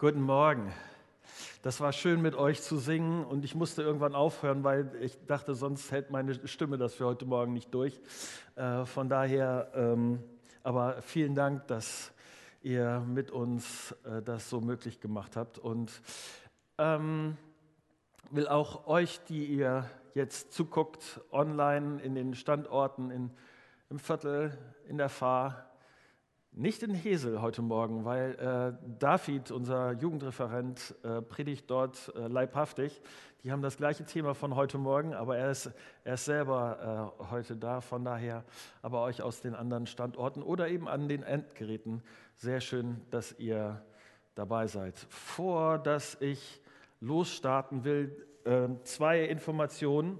Guten Morgen. Das war schön mit euch zu singen und ich musste irgendwann aufhören, weil ich dachte, sonst hält meine Stimme das für heute Morgen nicht durch. Äh, von daher, ähm, aber vielen Dank, dass ihr mit uns äh, das so möglich gemacht habt und ähm, will auch euch, die ihr jetzt zuguckt, online in den Standorten in, im Viertel, in der Fahr, nicht in Hesel heute Morgen, weil äh, David, unser Jugendreferent, äh, predigt dort äh, leibhaftig. Die haben das gleiche Thema von heute Morgen, aber er ist, er ist selber äh, heute da. Von daher aber euch aus den anderen Standorten oder eben an den Endgeräten. Sehr schön, dass ihr dabei seid. Vor dass ich losstarten will, ähm, zwei Informationen,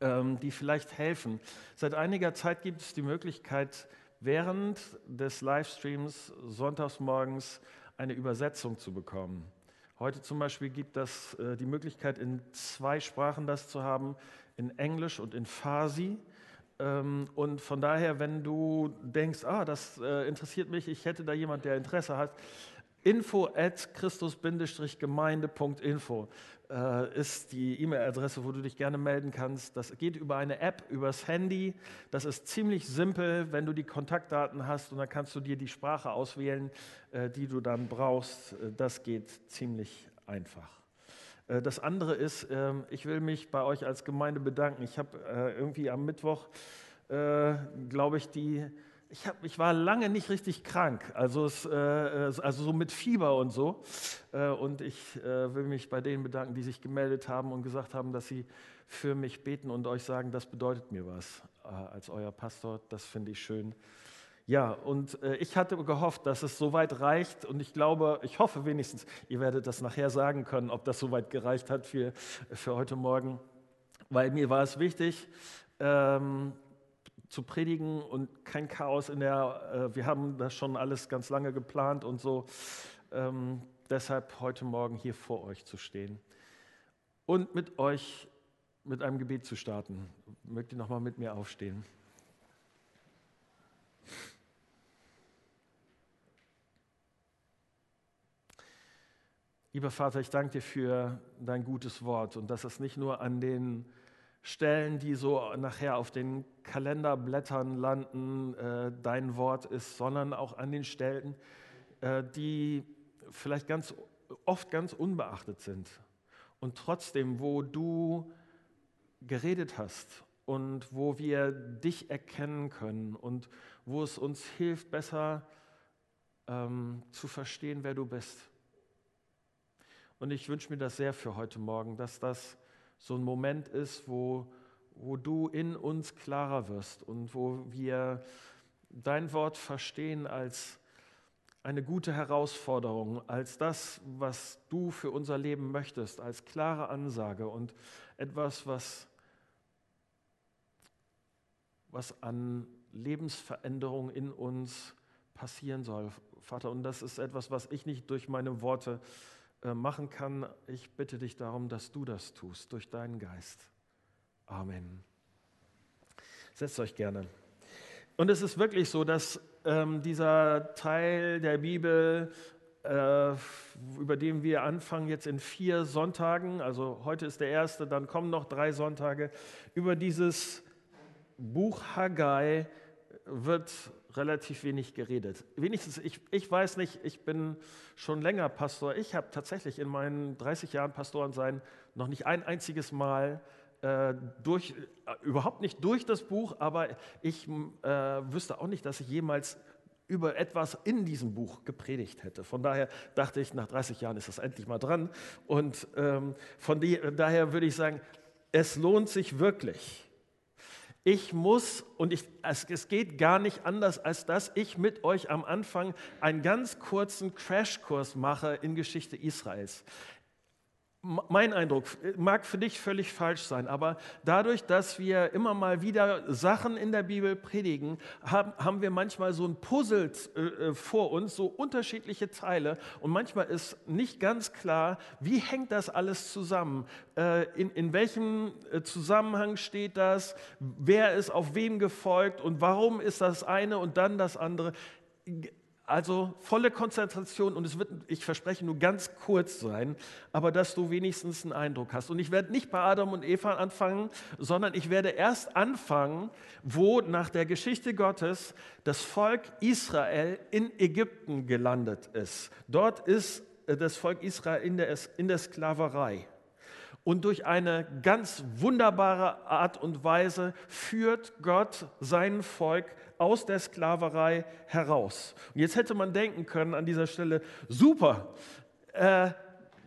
ähm, die vielleicht helfen. Seit einiger Zeit gibt es die Möglichkeit, während des Livestreams sonntags morgens eine Übersetzung zu bekommen. Heute zum Beispiel gibt es äh, die Möglichkeit, in zwei Sprachen das zu haben, in Englisch und in Farsi. Ähm, und von daher, wenn du denkst, ah, das äh, interessiert mich, ich hätte da jemand, der Interesse hat, info at christus-gemeinde.info ist die E-Mail-Adresse, wo du dich gerne melden kannst. Das geht über eine App, übers Handy. Das ist ziemlich simpel, wenn du die Kontaktdaten hast und dann kannst du dir die Sprache auswählen, äh, die du dann brauchst. Äh, das geht ziemlich einfach. Das andere ist, ähm, ich will mich bei euch als Gemeinde bedanken. Ich habe irgendwie am Mittwoch, glaube ich, die ich, hab, ich war lange nicht richtig krank, also, es, äh, also so mit Fieber und so. Äh, und ich äh, will mich bei denen bedanken, die sich gemeldet haben und gesagt haben, dass sie für mich beten und euch sagen, das bedeutet mir was äh, als euer Pastor. Das finde ich schön. Ja, und äh, ich hatte gehofft, dass es soweit reicht und ich glaube, ich hoffe wenigstens, ihr werdet das nachher sagen können, ob das soweit gereicht hat für, für heute Morgen, weil mir war es wichtig, ähm, zu predigen und kein Chaos in der, äh, wir haben das schon alles ganz lange geplant und so. Ähm, deshalb heute Morgen hier vor euch zu stehen und mit euch mit einem Gebet zu starten. Mögt ihr nochmal mit mir aufstehen? Lieber Vater, ich danke dir für dein gutes Wort und dass es nicht nur an den Stellen, die so nachher auf den Kalenderblättern landen, äh, dein Wort ist, sondern auch an den Stellen, äh, die vielleicht ganz oft ganz unbeachtet sind. Und trotzdem, wo du geredet hast und wo wir dich erkennen können und wo es uns hilft, besser ähm, zu verstehen, wer du bist. Und ich wünsche mir das sehr für heute Morgen, dass das so ein Moment ist, wo, wo du in uns klarer wirst und wo wir dein Wort verstehen als eine gute Herausforderung, als das, was du für unser Leben möchtest, als klare Ansage und etwas, was, was an Lebensveränderung in uns passieren soll, Vater. Und das ist etwas, was ich nicht durch meine Worte äh, machen kann. Ich bitte dich darum, dass du das tust durch deinen Geist. Amen. Setzt euch gerne. Und es ist wirklich so, dass ähm, dieser Teil der Bibel, äh, über den wir anfangen, jetzt in vier Sonntagen, also heute ist der erste, dann kommen noch drei Sonntage, über dieses Buch Haggai wird relativ wenig geredet. Wenigstens, ich, ich weiß nicht, ich bin schon länger Pastor. Ich habe tatsächlich in meinen 30 Jahren Pastorensein noch nicht ein einziges Mal äh, durch, äh, überhaupt nicht durch das Buch, aber ich äh, wüsste auch nicht, dass ich jemals über etwas in diesem Buch gepredigt hätte. Von daher dachte ich, nach 30 Jahren ist das endlich mal dran. Und ähm, von die, daher würde ich sagen, es lohnt sich wirklich ich muss, und ich, es, es geht gar nicht anders, als dass ich mit euch am Anfang einen ganz kurzen Crashkurs mache in Geschichte Israels mein Eindruck mag für dich völlig falsch sein, aber dadurch, dass wir immer mal wieder Sachen in der Bibel predigen, haben, haben wir manchmal so ein Puzzle äh, äh, vor uns, so unterschiedliche Teile. Und manchmal ist nicht ganz klar, wie hängt das alles zusammen, äh, in, in welchem äh, Zusammenhang steht das, wer ist auf wem gefolgt? Und warum ist das eine und dann das andere Also volle Konzentration und es wird, ich verspreche, nur ganz kurz sein, aber dass du wenigstens einen Eindruck hast. Und ich werde nicht bei Adam und Eva anfangen, sondern ich werde erst anfangen, wo nach der Geschichte Gottes das Volk Israel in Ägypten gelandet ist. Dort ist äh, das Volk Israel in der, in der Sklaverei. Und durch eine ganz wunderbare Art und Weise führt Gott sein Volk aus der Sklaverei heraus. Und jetzt hätte man denken können an dieser Stelle, super, äh,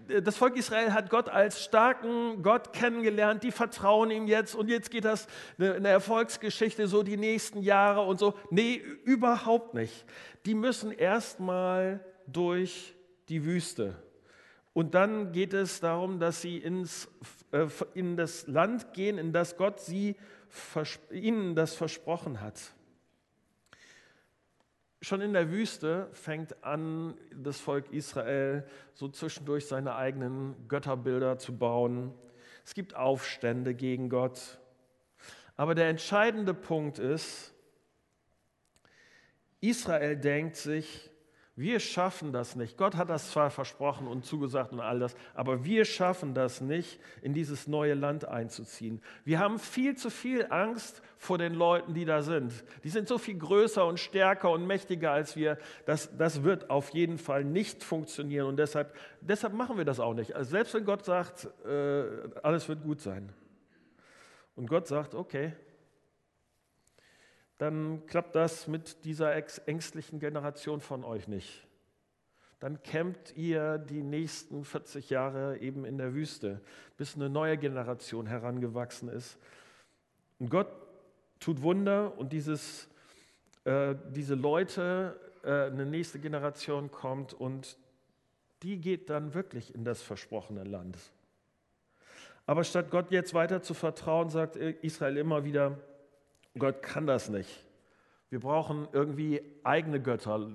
das Volk Israel hat Gott als starken Gott kennengelernt, die vertrauen ihm jetzt und jetzt geht das eine Erfolgsgeschichte so die nächsten Jahre und so. Nee, überhaupt nicht. Die müssen erstmal durch die Wüste. Und dann geht es darum, dass sie ins, äh, in das Land gehen, in das Gott sie, ihnen das versprochen hat. Schon in der Wüste fängt an, das Volk Israel so zwischendurch seine eigenen Götterbilder zu bauen. Es gibt Aufstände gegen Gott. Aber der entscheidende Punkt ist, Israel denkt sich, wir schaffen das nicht. Gott hat das zwar versprochen und zugesagt und all das, aber wir schaffen das nicht, in dieses neue Land einzuziehen. Wir haben viel zu viel Angst vor den Leuten, die da sind. Die sind so viel größer und stärker und mächtiger als wir. Das, das wird auf jeden Fall nicht funktionieren und deshalb, deshalb machen wir das auch nicht. Also selbst wenn Gott sagt, äh, alles wird gut sein. Und Gott sagt, okay, dann klappt das mit dieser ängstlichen Generation von euch nicht. Dann campt ihr die nächsten 40 Jahre eben in der Wüste, bis eine neue Generation herangewachsen ist. Und Gott tut Wunder und dieses, äh, diese Leute, äh, eine nächste Generation kommt und die geht dann wirklich in das versprochene Land. Aber statt Gott jetzt weiter zu vertrauen, sagt Israel immer wieder, Gott kann das nicht. Wir brauchen irgendwie eigene Götter,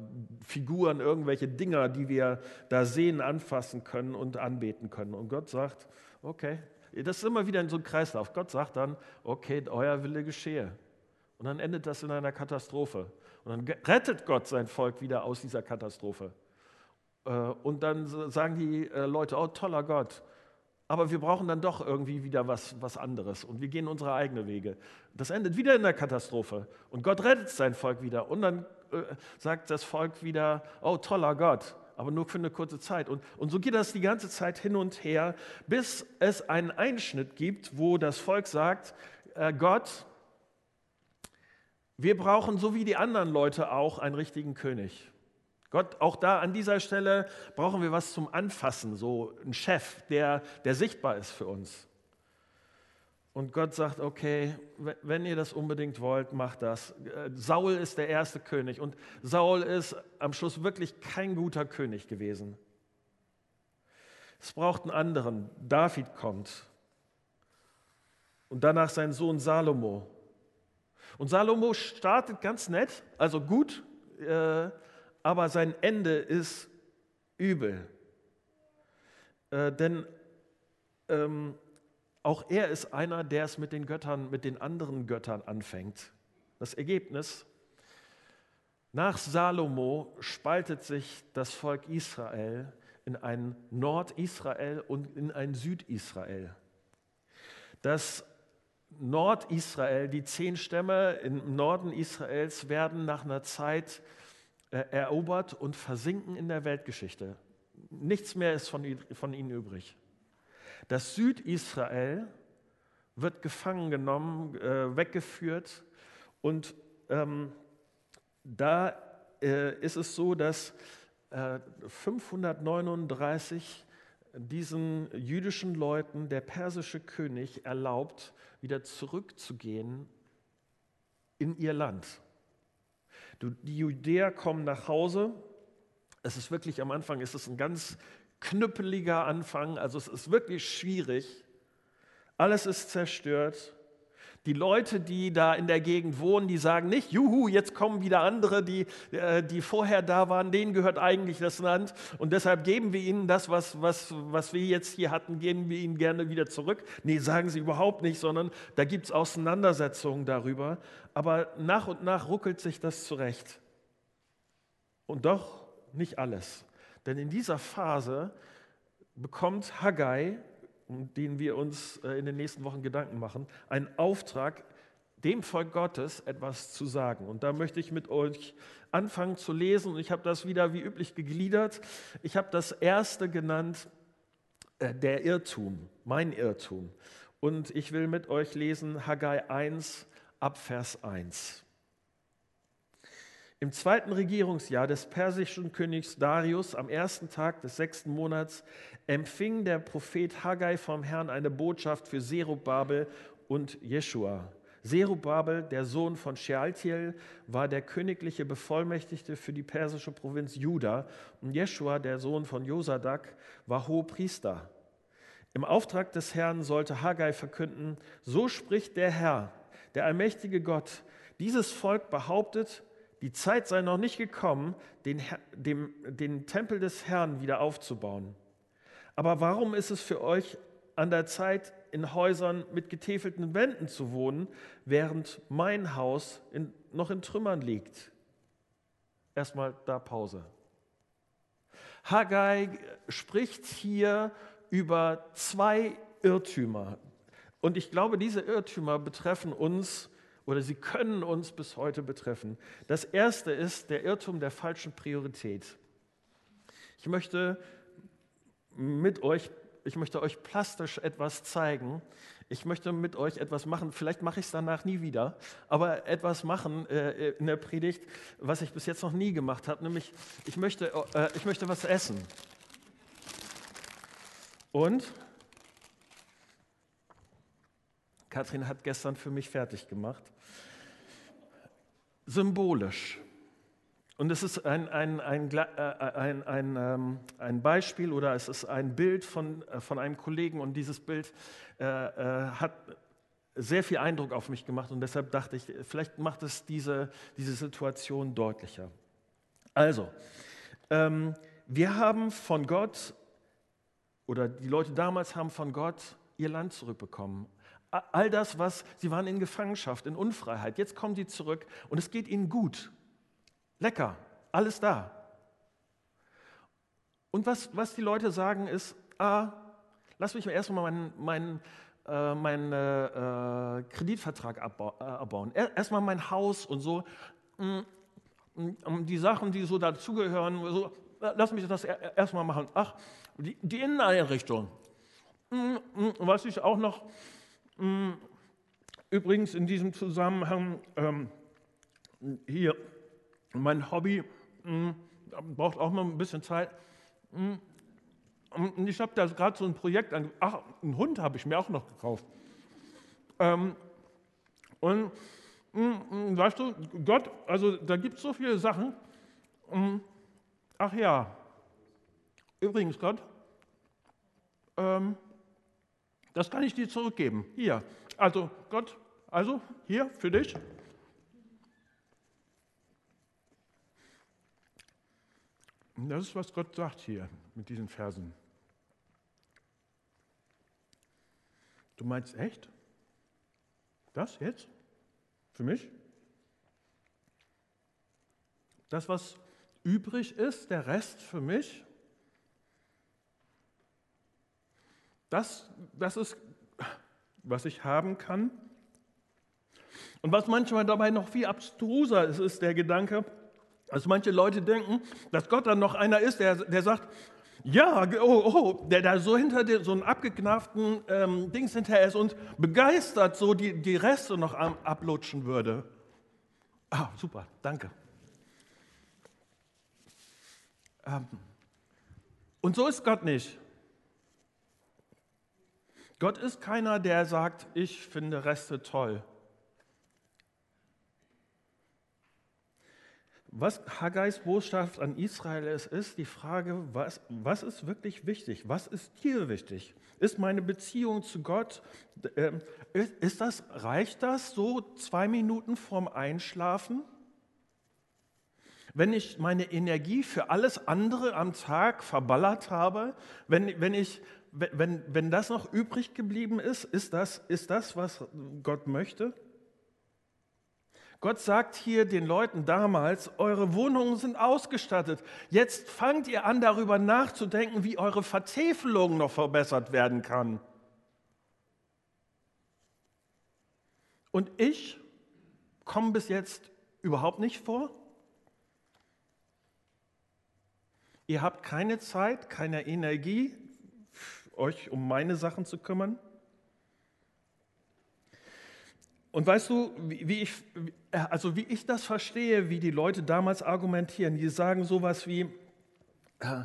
Figuren, irgendwelche Dinger, die wir da sehen, anfassen können und anbeten können. Und Gott sagt, okay, das ist immer wieder in so einem Kreislauf. Gott sagt dann, okay, euer Wille geschehe. Und dann endet das in einer Katastrophe. Und dann rettet Gott sein Volk wieder aus dieser Katastrophe. Äh, und dann sagen die äh, Leute, oh toller Gott, aber wir brauchen dann doch irgendwie wieder was, was anderes und wir gehen unsere eigenen Wege. Das endet wieder in der Katastrophe und Gott rettet sein Volk wieder und dann äh, sagt das Volk wieder, oh toller Gott, aber nur für eine kurze Zeit. Und, und so geht das die ganze Zeit hin und her, bis es einen Einschnitt gibt, wo das Volk sagt, äh, Gott, wir brauchen so wie die anderen Leute auch einen richtigen König. Gott, auch da an dieser Stelle brauchen wir was zum Anfassen, so ein Chef, der, der sichtbar ist für uns. Und Gott sagt, okay, wenn ihr das unbedingt wollt, macht das. Äh, Saul ist der erste König und Saul ist am Schluss wirklich kein guter König gewesen. Es braucht einen anderen. David kommt. Und danach sein Sohn Salomo. Und Salomo startet ganz nett, also gut, äh, aber sein Ende ist übel. Äh, denn ähm, auch er ist einer, der es mit den Göttern, mit den anderen Göttern anfängt. Das Ergebnis, nach Salomo spaltet sich das Volk Israel in ein Nordisrael und in ein Südisrael. Das Nordisrael, die zehn Stämme im Norden Israels werden nach einer Zeit äh, erobert und versinken in der Weltgeschichte. Nichts mehr ist von, von ihnen übrig. Das Südisrael wird gefangen genommen, äh, weggeführt und ähm, da äh, ist es so, dass äh, 539 diesen jüdischen Leuten der persische König erlaubt, wieder zurückzugehen in ihr Land. Die Judäer kommen nach Hause. Es ist wirklich am Anfang, es ist ein ganz knüppeliger Anfang, also es ist wirklich schwierig. Alles ist zerstört. Die Leute, die da in der Gegend wohnen, die sagen nicht, juhu, jetzt kommen wieder andere, die, äh, die vorher da waren, denen gehört eigentlich das Land und deshalb geben wir ihnen das, was, was, was wir jetzt hier hatten, geben wir ihnen gerne wieder zurück. Nee, sagen sie überhaupt nicht, sondern da gibt es Auseinandersetzungen darüber. Aber nach und nach ruckelt sich das zurecht. Und doch nicht alles. Denn in dieser Phase bekommt Haggai, um den wir uns äh, in den nächsten Wochen Gedanken machen, einen Auftrag, dem Volk Gottes etwas zu sagen. Und da möchte ich mit euch anfangen zu lesen. Und ich habe das wieder wie üblich gegliedert. Ich habe das erste genannt, äh, der Irrtum, mein Irrtum. Und ich will mit euch lesen Haggai 1 ab Vers 1. Im zweiten Regierungsjahr des persischen Königs Darius, am ersten Tag des sechsten Monats, empfing der Prophet Haggai vom Herrn eine Botschaft für Zerubabel und Jeschua. Zerubabel, der Sohn von Shealtiel, war der königliche Bevollmächtigte für die persische Provinz Juda und Jeschua, der Sohn von Josadak, war Hohepriester. Im Auftrag des Herrn sollte Haggai verkünden, so spricht der Herr, der allmächtige Gott, dieses Volk behauptet, die Zeit sei noch nicht gekommen, den, dem, den Tempel des Herrn wieder aufzubauen. Aber warum ist es für euch an der Zeit, in Häusern mit getäfelten Wänden zu wohnen, während mein Haus in, noch in Trümmern liegt? Erstmal da Pause. Haggai spricht hier über zwei Irrtümer. Und ich glaube, diese Irrtümer betreffen uns oder sie können uns bis heute betreffen. Das erste ist der Irrtum der falschen Priorität. Ich möchte mit euch, ich möchte euch plastisch etwas zeigen. Ich möchte mit euch etwas machen. Vielleicht mache ich es danach nie wieder, aber etwas machen äh, in der Predigt, was ich bis jetzt noch nie gemacht habe. Nämlich, ich möchte, äh, ich möchte was essen. Und Kathrin hat gestern für mich fertig gemacht symbolisch. Und es ist ein, ein, ein, äh, ein, ein, ähm, ein Beispiel oder es ist ein Bild von, äh, von einem Kollegen und dieses Bild äh, äh, hat sehr viel Eindruck auf mich gemacht und deshalb dachte ich, vielleicht macht es diese, diese Situation deutlicher. Also, ähm, wir haben von Gott oder die Leute damals haben von Gott ihr Land zurückbekommen all das, was sie waren in Gefangenschaft, in Unfreiheit. Jetzt kommen sie zurück und es geht ihnen gut. Lecker, alles da. Und was, was die Leute sagen ist, ah, lass mich erstmal meinen, meinen, äh, meinen äh, Kreditvertrag abbauen. Erstmal mein Haus und so. Mm, mm, die Sachen, die so dazugehören, so, lass mich das erstmal machen. Ach, die, die Inneneinrichtung. Mm, was ich auch noch übrigens in diesem Zusammenhang ähm, hier mein Hobby mh, hm, braucht auch noch ein bisschen Zeit. Mh, hm, ich habe da gerade so ein Projekt, an, ach, einen Hund habe ich mir auch noch gekauft. Ähm, und weißt du, Gott, also da gibt es so viele Sachen. ach ja, übrigens Gott, ähm, das kann ich dir zurückgeben. Hier. Also Gott, also hier für dich. Und das ist, was Gott sagt hier mit diesen Versen. Du meinst echt? Das jetzt? Für mich? Das, was übrig ist, der Rest für mich? Das, das ist, was ich haben kann. Und was manchmal dabei noch viel abstruser ist, ist der Gedanke, dass manche Leute denken, dass Gott dann noch einer ist, der, der sagt, ja, oh, oh, der da so hinter den, so einen abgeknafften ähm, Dings hinterher ist und begeistert so die, die Reste noch am, ablutschen würde. Ah, super, danke. Ähm, und so ist Gott nicht. Gott ist keiner, der sagt, ich finde Reste toll. Was Haggais Botschaft an Israel ist, ist die Frage, was, was ist wirklich wichtig? Was ist dir wichtig? Ist meine Beziehung zu Gott, äh, ist das, reicht das so zwei Minuten vorm Einschlafen? Wenn ich meine Energie für alles andere am Tag verballert habe, wenn, wenn ich wenn, wenn das noch übrig geblieben ist, ist das, ist das, was Gott möchte? Gott sagt hier den Leuten damals, eure Wohnungen sind ausgestattet. Jetzt fangt ihr an darüber nachzudenken, wie eure Vertäfelung noch verbessert werden kann. Und ich komme bis jetzt überhaupt nicht vor. Ihr habt keine Zeit, keine Energie, euch um meine Sachen zu kümmern. Und weißt du, wie ich, also wie ich das verstehe, wie die Leute damals argumentieren, die sagen sowas wie, äh,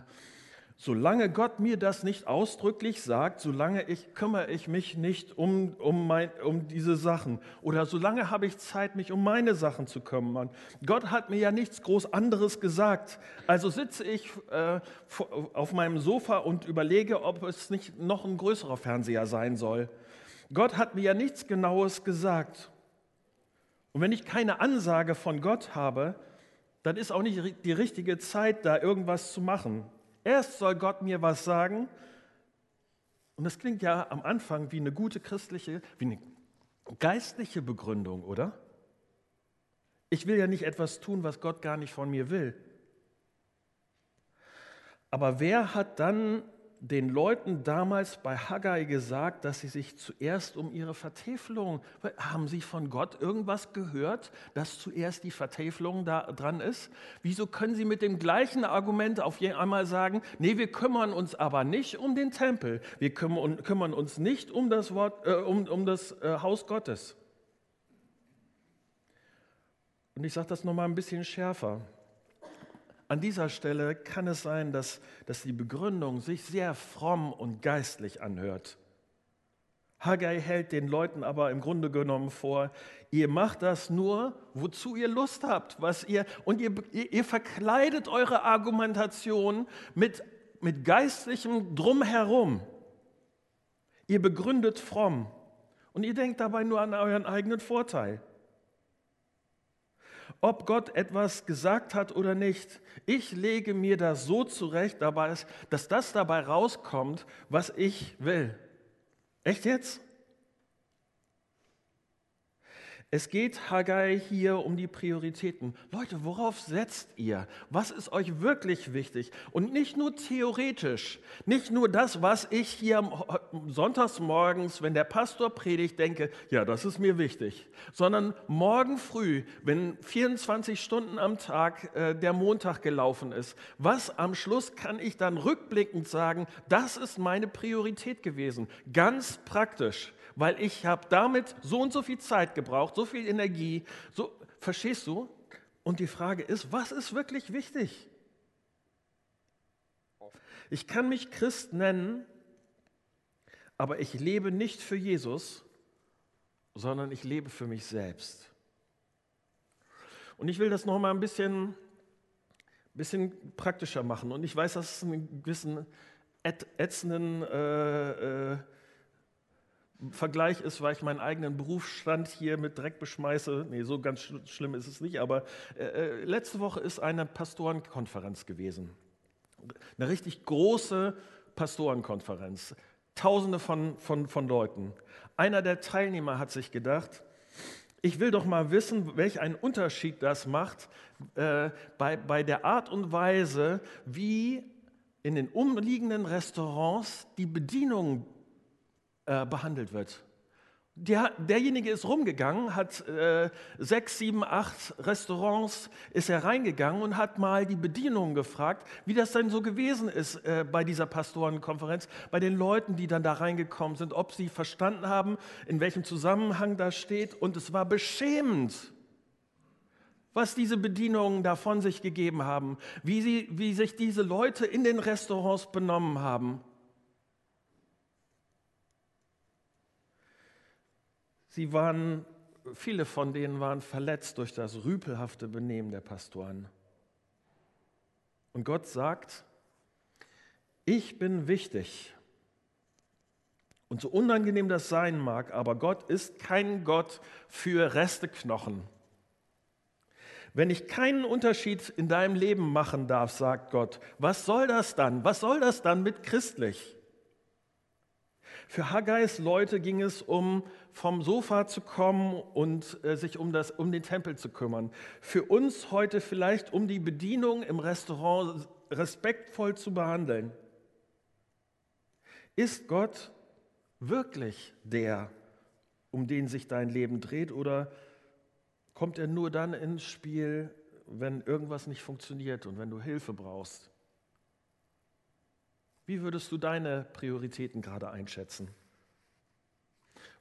solange Gott mir das nicht ausdrücklich sagt, solange ich kümmere ich mich nicht um, um, mein, um diese Sachen oder solange habe ich Zeit, mich um meine Sachen zu kümmern. Gott hat mir ja nichts groß anderes gesagt. Also sitze ich äh, auf meinem Sofa und überlege, ob es nicht noch ein größerer Fernseher sein soll. Gott hat mir ja nichts Genaues gesagt. Und wenn ich keine Ansage von Gott habe, dann ist auch nicht die richtige Zeit, da irgendwas zu machen. Erst soll Gott mir was sagen. Und das klingt ja am Anfang wie eine gute christliche, wie eine geistliche Begründung, oder? Ich will ja nicht etwas tun, was Gott gar nicht von mir will. Aber wer hat dann den Leuten damals bei Haggai gesagt, dass sie sich zuerst um ihre Vertäfelung, haben sie von Gott irgendwas gehört, dass zuerst die Vertäfelung da dran ist? Wieso können sie mit dem gleichen Argument auf einmal sagen, nee, wir kümmern uns aber nicht um den Tempel, wir kümmern uns nicht um das, Wort, äh, um, um das äh, Haus Gottes? Und ich sage das nochmal ein bisschen schärfer. An dieser Stelle kann es sein, dass, dass die Begründung sich sehr fromm und geistlich anhört. Haggai hält den Leuten aber im Grunde genommen vor, ihr macht das nur, wozu ihr Lust habt, was ihr und ihr, ihr verkleidet eure Argumentation mit, mit geistlichem Drumherum. Ihr begründet fromm und ihr denkt dabei nur an euren eigenen Vorteil ob Gott etwas gesagt hat oder nicht. Ich lege mir das so zurecht, dass das dabei rauskommt, was ich will. Echt jetzt? Es geht Haggai hier um die Prioritäten. Leute, worauf setzt ihr? Was ist euch wirklich wichtig? Und nicht nur theoretisch, nicht nur das, was ich hier sonntags morgens, wenn der Pastor predigt, denke, ja, das ist mir wichtig, sondern morgen früh, wenn 24 Stunden am Tag äh, der Montag gelaufen ist, was am Schluss kann ich dann rückblickend sagen, das ist meine Priorität gewesen, ganz praktisch weil ich habe damit so und so viel Zeit gebraucht, so viel Energie. So, verstehst du? Und die Frage ist, was ist wirklich wichtig? Ich kann mich Christ nennen, aber ich lebe nicht für Jesus, sondern ich lebe für mich selbst. Und ich will das noch mal ein bisschen, bisschen praktischer machen. Und ich weiß, dass es einen gewissen ätzenden äh, äh, Vergleich ist, weil ich meinen eigenen Berufsstand hier mit Dreck beschmeiße. Nee, so ganz sch schlimm ist es nicht, aber äh, äh, letzte Woche ist eine Pastorenkonferenz gewesen. Eine richtig große Pastorenkonferenz. Tausende von, von, von Leuten. Einer der Teilnehmer hat sich gedacht, ich will doch mal wissen, welch einen Unterschied das macht äh, bei, bei der Art und Weise, wie in den umliegenden Restaurants die Bedienung äh, behandelt wird. Der, derjenige ist rumgegangen, hat äh, sechs, sieben, acht Restaurants, ist er reingegangen und hat mal die Bedienung gefragt, wie das denn so gewesen ist äh, bei dieser Pastorenkonferenz, bei den Leuten, die dann da reingekommen sind, ob sie verstanden haben, in welchem Zusammenhang das steht. Und es war beschämend, was diese Bedienungen da von sich gegeben haben, wie, sie, wie sich diese Leute in den Restaurants benommen haben. Sie waren, viele von denen waren verletzt durch das rüpelhafte Benehmen der Pastoren. Und Gott sagt, ich bin wichtig. Und so unangenehm das sein mag, aber Gott ist kein Gott für Resteknochen. Wenn ich keinen Unterschied in deinem Leben machen darf, sagt Gott, was soll das dann? Was soll das dann mit christlich? Für Haggais Leute ging es um vom Sofa zu kommen und äh, sich um, das, um den Tempel zu kümmern. Für uns heute vielleicht um die Bedienung im Restaurant respektvoll zu behandeln. Ist Gott wirklich der, um den sich dein Leben dreht, oder kommt er nur dann ins Spiel, wenn irgendwas nicht funktioniert und wenn du Hilfe brauchst? Wie würdest du deine Prioritäten gerade einschätzen?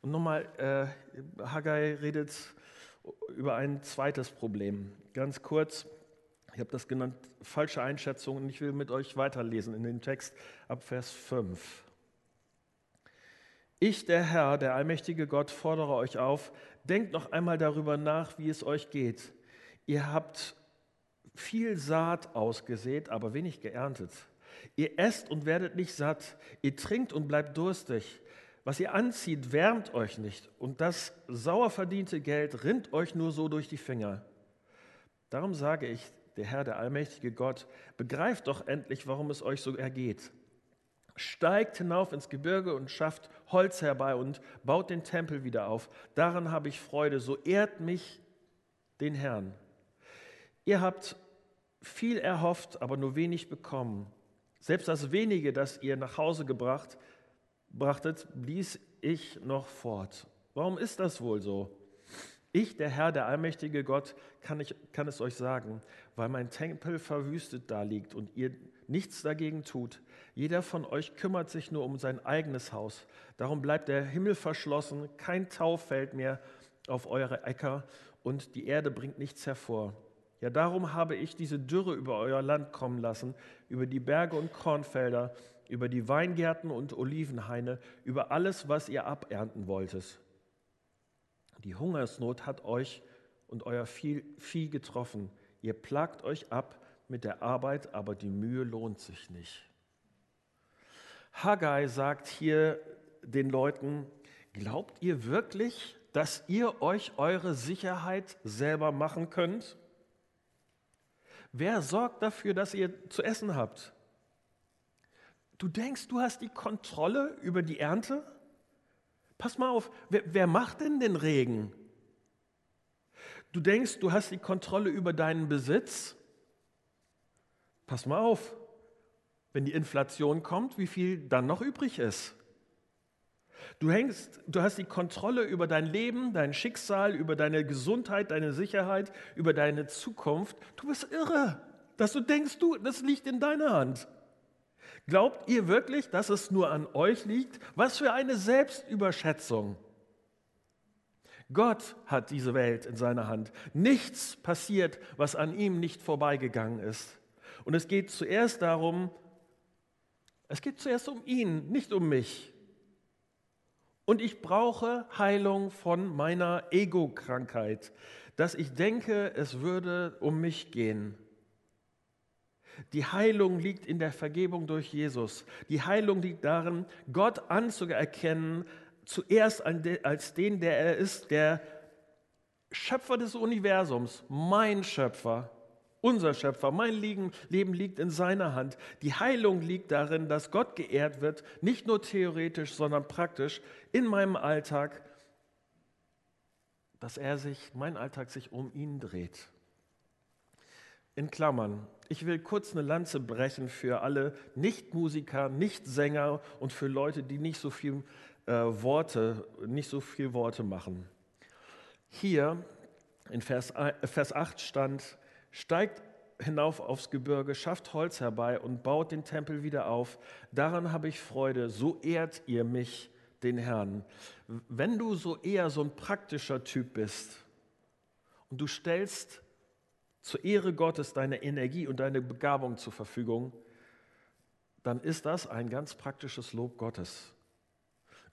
Und nochmal, äh, Haggai redet über ein zweites Problem. Ganz kurz, ich habe das genannt, falsche Einschätzung und ich will mit euch weiterlesen in den Text ab Vers 5. Ich, der Herr, der allmächtige Gott, fordere euch auf, denkt noch einmal darüber nach, wie es euch geht. Ihr habt viel Saat ausgesät, aber wenig geerntet. Ihr esst und werdet nicht satt, ihr trinkt und bleibt durstig. Was ihr anzieht, wärmt euch nicht, und das sauer verdiente Geld rinnt euch nur so durch die Finger. Darum sage ich, der Herr, der allmächtige Gott, begreift doch endlich, warum es euch so ergeht. Steigt hinauf ins Gebirge und schafft Holz herbei und baut den Tempel wieder auf. Daran habe ich Freude, so ehrt mich den Herrn. Ihr habt viel erhofft, aber nur wenig bekommen. Selbst das wenige, das ihr nach Hause gebracht brachtet, blies ich noch fort. Warum ist das wohl so? Ich, der Herr, der allmächtige Gott, kann, ich, kann es euch sagen, weil mein Tempel verwüstet da liegt und ihr nichts dagegen tut. Jeder von euch kümmert sich nur um sein eigenes Haus. Darum bleibt der Himmel verschlossen, kein Tau fällt mehr auf eure Äcker und die Erde bringt nichts hervor. Ja, darum habe ich diese Dürre über euer Land kommen lassen, über die Berge und Kornfelder, über die Weingärten und Olivenhaine, über alles, was ihr abernten wolltet. Die Hungersnot hat euch und euer Vieh getroffen. Ihr plagt euch ab mit der Arbeit, aber die Mühe lohnt sich nicht. Haggai sagt hier den Leuten, glaubt ihr wirklich, dass ihr euch eure Sicherheit selber machen könnt? Wer sorgt dafür, dass ihr zu essen habt? Du denkst, du hast die Kontrolle über die Ernte? Pass mal auf, wer, wer macht denn den Regen? Du denkst, du hast die Kontrolle über deinen Besitz? Pass mal auf, wenn die Inflation kommt, wie viel dann noch übrig ist. Du, hängst, du hast die Kontrolle über dein Leben, dein Schicksal, über deine Gesundheit, deine Sicherheit, über deine Zukunft. Du bist irre, dass du denkst, du, das liegt in deiner Hand. Glaubt ihr wirklich, dass es nur an euch liegt? Was für eine Selbstüberschätzung. Gott hat diese Welt in seiner Hand. Nichts passiert, was an ihm nicht vorbeigegangen ist. Und es geht zuerst darum, es geht zuerst um ihn, nicht um mich. Und ich brauche Heilung von meiner Ego-Krankheit, dass ich denke, es würde um mich gehen. Die Heilung liegt in der Vergebung durch Jesus. Die Heilung liegt darin, Gott anzuerkennen, zuerst als den, der er ist, der Schöpfer des Universums, mein Schöpfer unser Schöpfer. Mein Leben liegt in seiner Hand. Die Heilung liegt darin, dass Gott geehrt wird, nicht nur theoretisch, sondern praktisch in meinem Alltag, dass er sich, mein Alltag sich um ihn dreht. In Klammern, ich will kurz eine Lanze brechen für alle Nichtmusiker, Nichtsänger und für Leute, die nicht so viel äh, Worte, nicht so viel Worte machen. Hier in Vers, äh, Vers 8 stand, steigt hinauf aufs Gebirge, schafft Holz herbei und baut den Tempel wieder auf. Daran habe ich Freude, so ehrt ihr mich, den Herrn. Wenn du so eher so ein praktischer Typ bist und du stellst zur Ehre Gottes deine Energie und deine Begabung zur Verfügung, dann ist das ein ganz praktisches Lob Gottes.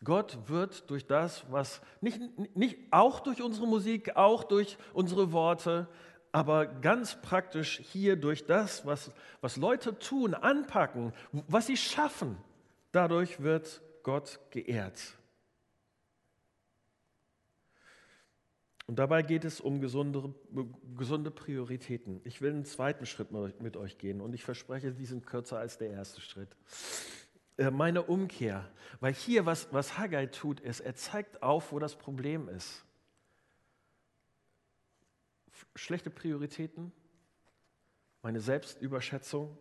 Gott wird durch das, was nicht, nicht auch durch unsere Musik, auch durch unsere Worte, aber ganz praktisch hier durch das, was, was Leute tun, anpacken, was sie schaffen, dadurch wird Gott geehrt. Und dabei geht es um gesunde, gesunde Prioritäten. Ich will einen zweiten Schritt mit euch gehen und ich verspreche, die sind kürzer als der erste Schritt. äh, meine Umkehr. Weil hier, was, was Haggai tut, ist, er zeigt auf, wo das Problem ist. Schlechte Prioritäten, meine Selbstüberschätzung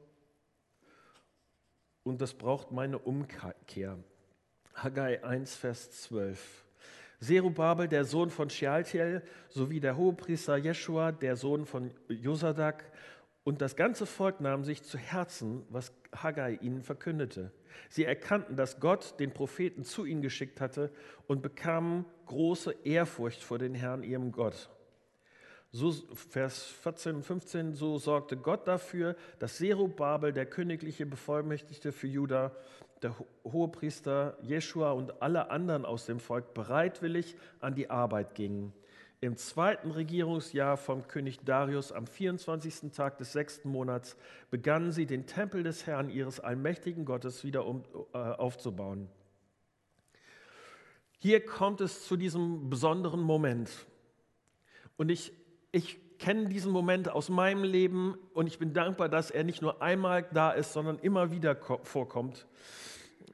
und das braucht meine Umkehr. Haggai 1, Vers 12. Serubabel, der Sohn von Shealtiel, sowie der Hohepriester Jeschua, der Sohn von Josadak, und das ganze Volk nahm sich zu Herzen, was Haggai ihnen verkündete. Sie erkannten, dass Gott den Propheten zu ihnen geschickt hatte und bekamen große Ehrfurcht vor den Herrn, ihrem Gott. So, Vers 14 und 15, so sorgte Gott dafür, dass Zerubabel, der königliche Bevollmächtigte für Juda, der Hohepriester Jeschua und alle anderen aus dem Volk bereitwillig an die Arbeit gingen. Im zweiten Regierungsjahr vom König Darius am 24. Tag des sechsten Monats begannen sie, den Tempel des Herrn, ihres allmächtigen Gottes, wieder um, äh, aufzubauen. Hier kommt es zu diesem besonderen Moment. Und ich, ich kenne diesen Moment aus meinem Leben und ich bin dankbar, dass er nicht nur einmal da ist, sondern immer wieder vorkommt.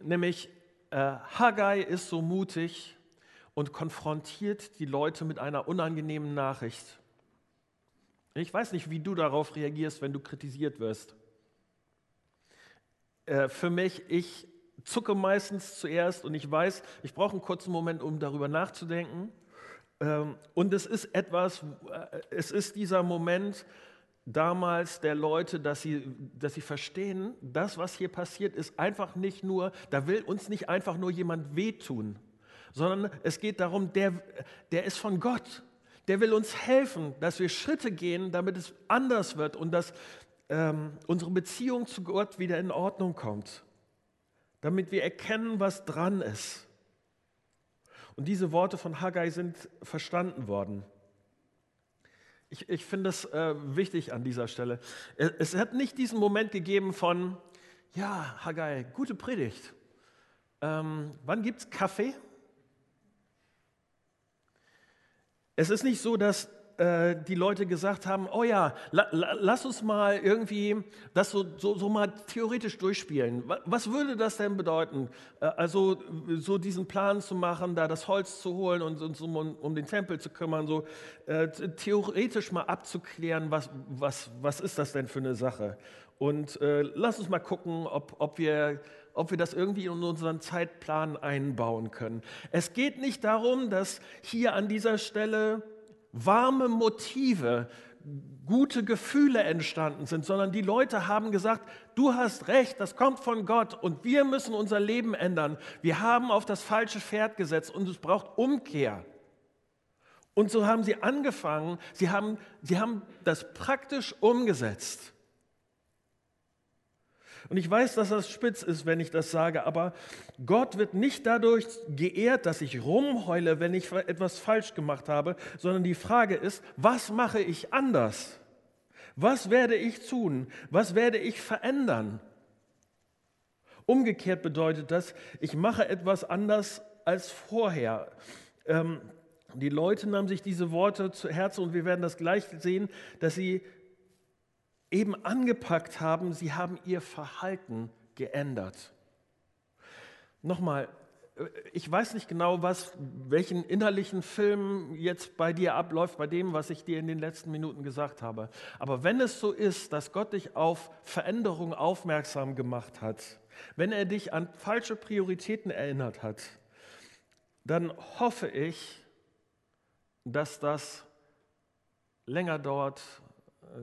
Nämlich äh, Haggai ist so mutig, und konfrontiert die Leute mit einer unangenehmen Nachricht. Ich weiß nicht, wie du darauf reagierst, wenn du kritisiert wirst. Äh, für mich, ich zucke meistens zuerst und ich weiß, ich brauche einen kurzen Moment, um darüber nachzudenken. Ähm, und es ist etwas, äh, es ist dieser Moment damals der Leute, dass sie, dass sie verstehen, das, was hier passiert, ist einfach nicht nur, da will uns nicht einfach nur jemand wehtun sondern es geht darum, der, der ist von Gott. Der will uns helfen, dass wir Schritte gehen, damit es anders wird und dass ähm, unsere Beziehung zu Gott wieder in Ordnung kommt. Damit wir erkennen, was dran ist. Und diese Worte von Haggai sind verstanden worden. Ich, ich finde es äh, wichtig an dieser Stelle. Es, es hat nicht diesen Moment gegeben von, ja, Haggai, gute Predigt. Ähm, wann gibt es Kaffee? Es ist nicht so, dass äh, die Leute gesagt haben, oh ja, la, la, lass uns mal irgendwie das so, so, so, mal theoretisch durchspielen. Was würde das denn bedeuten? Äh, also so diesen Plan zu machen, da das Holz zu holen und uns um, um, den Tempel zu kümmern, so äh, theoretisch mal abzuklären, was, was, was ist das denn für eine Sache? Und äh, lass uns mal gucken, ob, ob wir ob wir das irgendwie in unseren Zeitplan einbauen können. Es geht nicht darum, dass hier an dieser Stelle warme Motive, gute Gefühle entstanden sind, sondern die Leute haben gesagt, du hast recht, das kommt von Gott und wir müssen unser Leben ändern. Wir haben auf das falsche Pferd gesetzt und es braucht Umkehr. Und so haben sie angefangen, sie haben, sie haben das praktisch umgesetzt. Und ich weiß, dass das spitz ist, wenn ich das sage, aber Gott wird nicht dadurch geehrt, dass ich rumheule, wenn ich etwas falsch gemacht habe, sondern die Frage ist, was mache ich anders? Was werde ich tun? Was werde ich verändern? Umgekehrt bedeutet das, ich mache etwas anders als vorher. Ähm, die Leute nahmen sich diese Worte zu Herzen und wir werden das gleich sehen, dass sie eben angepackt haben, sie haben ihr Verhalten geändert. Nochmal, äh, ich weiß nicht genau, was, welchen innerlichen Film jetzt bei dir abläuft, bei dem, was ich dir in den letzten Minuten gesagt habe. Aber wenn es so ist, dass Gott dich auf Veränderung aufmerksam gemacht hat, wenn er dich an falsche Prioritäten erinnert hat, dann hoffe ich, dass das länger dauert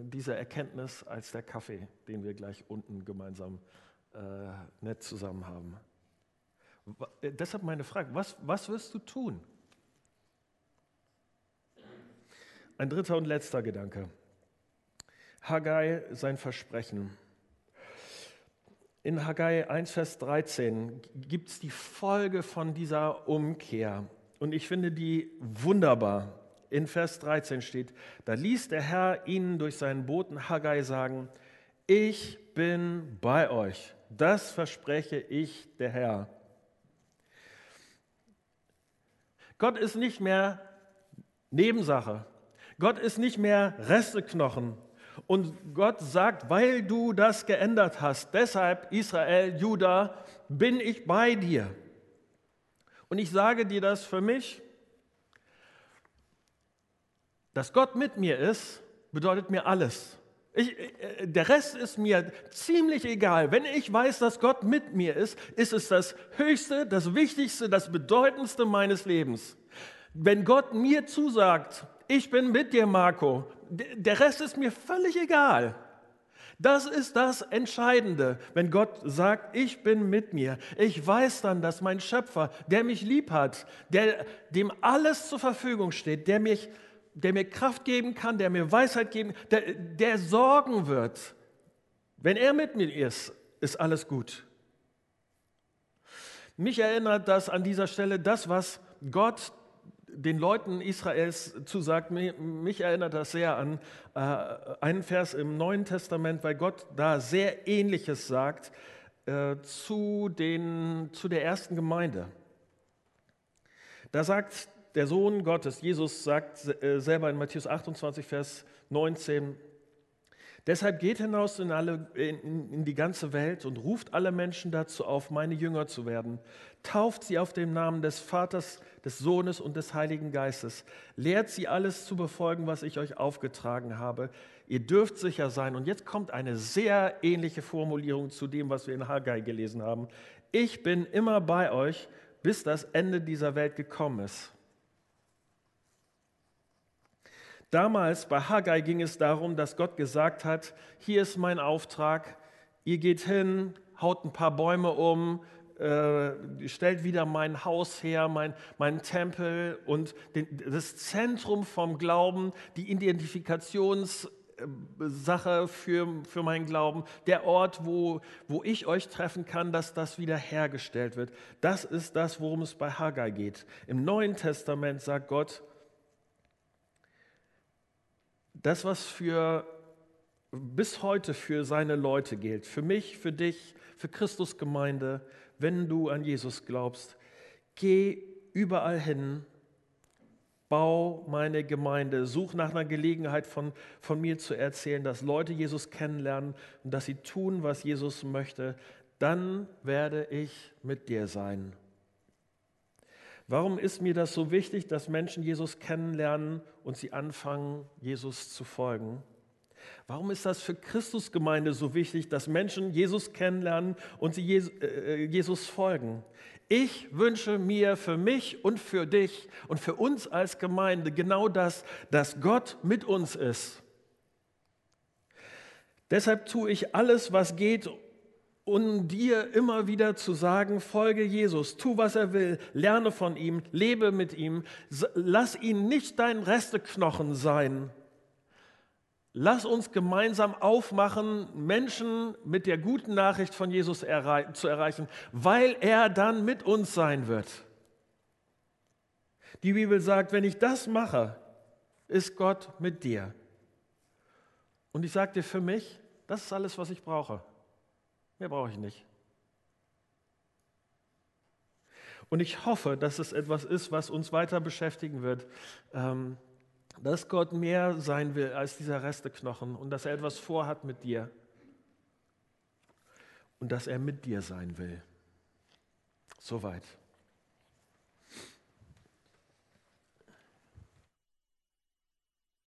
diese Erkenntnis als der Kaffee, den wir gleich unten gemeinsam äh, nett zusammen haben. Äh, deshalb meine Frage, was, was wirst du tun? Ein dritter und letzter Gedanke. Haggai, sein Versprechen. In Haggai 1, Vers 13 gibt es die Folge von dieser Umkehr. Und ich finde die wunderbar in Vers 13 steht, da ließ der Herr ihnen durch seinen Boten Haggai sagen, ich bin bei euch, das verspreche ich der Herr. Gott ist nicht mehr Nebensache. Gott ist nicht mehr Resteknochen Und Gott sagt, weil du das geändert hast, deshalb Israel, Juda, bin ich bei dir. Und ich sage dir das für mich, dass Gott mit mir ist, bedeutet mir alles. Ich, äh, der Rest ist mir ziemlich egal. Wenn ich weiß, dass Gott mit mir ist, ist es das Höchste, das Wichtigste, das Bedeutendste meines Lebens. Wenn Gott mir zusagt, ich bin mit dir, Marco, der Rest ist mir völlig egal. Das ist das Entscheidende, wenn Gott sagt, ich bin mit mir. Ich weiß dann, dass mein Schöpfer, der mich lieb hat, der, dem alles zur Verfügung steht, der, mich, der mir Kraft geben kann, der mir Weisheit geben, der, der sorgen wird. Wenn er mit mir ist, ist alles gut. Mich erinnert das an dieser Stelle das, was Gott den Leuten Israels zusagt, mich erinnert das sehr an äh, einen Vers im Neuen Testament, weil Gott da sehr Ähnliches sagt äh, zu, den, zu der ersten Gemeinde. Da sagt der Sohn Gottes, Jesus sagt äh, selber in Matthäus 28, Vers 19, Deshalb geht hinaus in, alle, in, in, die ganze Welt und ruft alle Menschen dazu auf, meine Jünger zu werden. Tauft sie auf den Namen des Vaters, des Sohnes und des Heiligen Geistes. Lehrt sie alles zu befolgen, was ich euch aufgetragen habe. Ihr dürft sicher sein. Und jetzt kommt eine sehr ähnliche Formulierung zu dem, was wir in Haggai gelesen haben. Ich bin immer bei euch, bis das Ende dieser Welt gekommen ist. Damals bei Haggai ging es darum, dass Gott gesagt hat, hier ist mein Auftrag, ihr geht hin, haut ein paar Bäume um, äh, stellt wieder mein Haus her, mein, mein Tempel und den, das Zentrum vom Glauben, die Identifikationssache für, für meinen Glauben, der Ort, wo, wo ich euch treffen kann, dass das wieder hergestellt wird. Das ist das, worum es bei Haggai geht. Im Neuen Testament sagt Gott, das, was für bis heute für seine Leute gilt, für mich, für dich, für Christus Gemeinde, wenn du an Jesus glaubst, geh überall hin, bau meine Gemeinde, such nach einer Gelegenheit von, von mir zu erzählen, dass Leute Jesus kennenlernen und dass sie tun, was Jesus möchte, dann werde ich mit dir sein. Warum ist mir das so wichtig, dass Menschen Jesus kennenlernen und sie anfangen, Jesus zu folgen? Warum ist das für Christusgemeinde so wichtig, dass Menschen Jesus kennenlernen und sie äh, Jesus folgen? Ich wünsche mir für mich und für dich und für uns als Gemeinde genau das, dass Gott mit uns ist. Deshalb tue ich alles, was geht, und dir immer wieder zu sagen, folge Jesus, tu, was er will, lerne von ihm, lebe mit ihm, lass ihn nicht dein Resteknochen sein. Lass uns gemeinsam aufmachen, Menschen mit der guten Nachricht von Jesus zu erreichen, weil er dann mit uns sein wird. Die Bibel sagt, wenn ich das mache, ist Gott mit dir. Und ich sage dir für mich, das ist alles, was ich brauche. Mehr brauche ich nicht. Und ich hoffe, dass es etwas ist, was uns weiter beschäftigen wird, ähm, dass Gott mehr sein will als dieser Resteknochen und dass er etwas vorhat mit dir und dass er mit dir sein will. Soweit.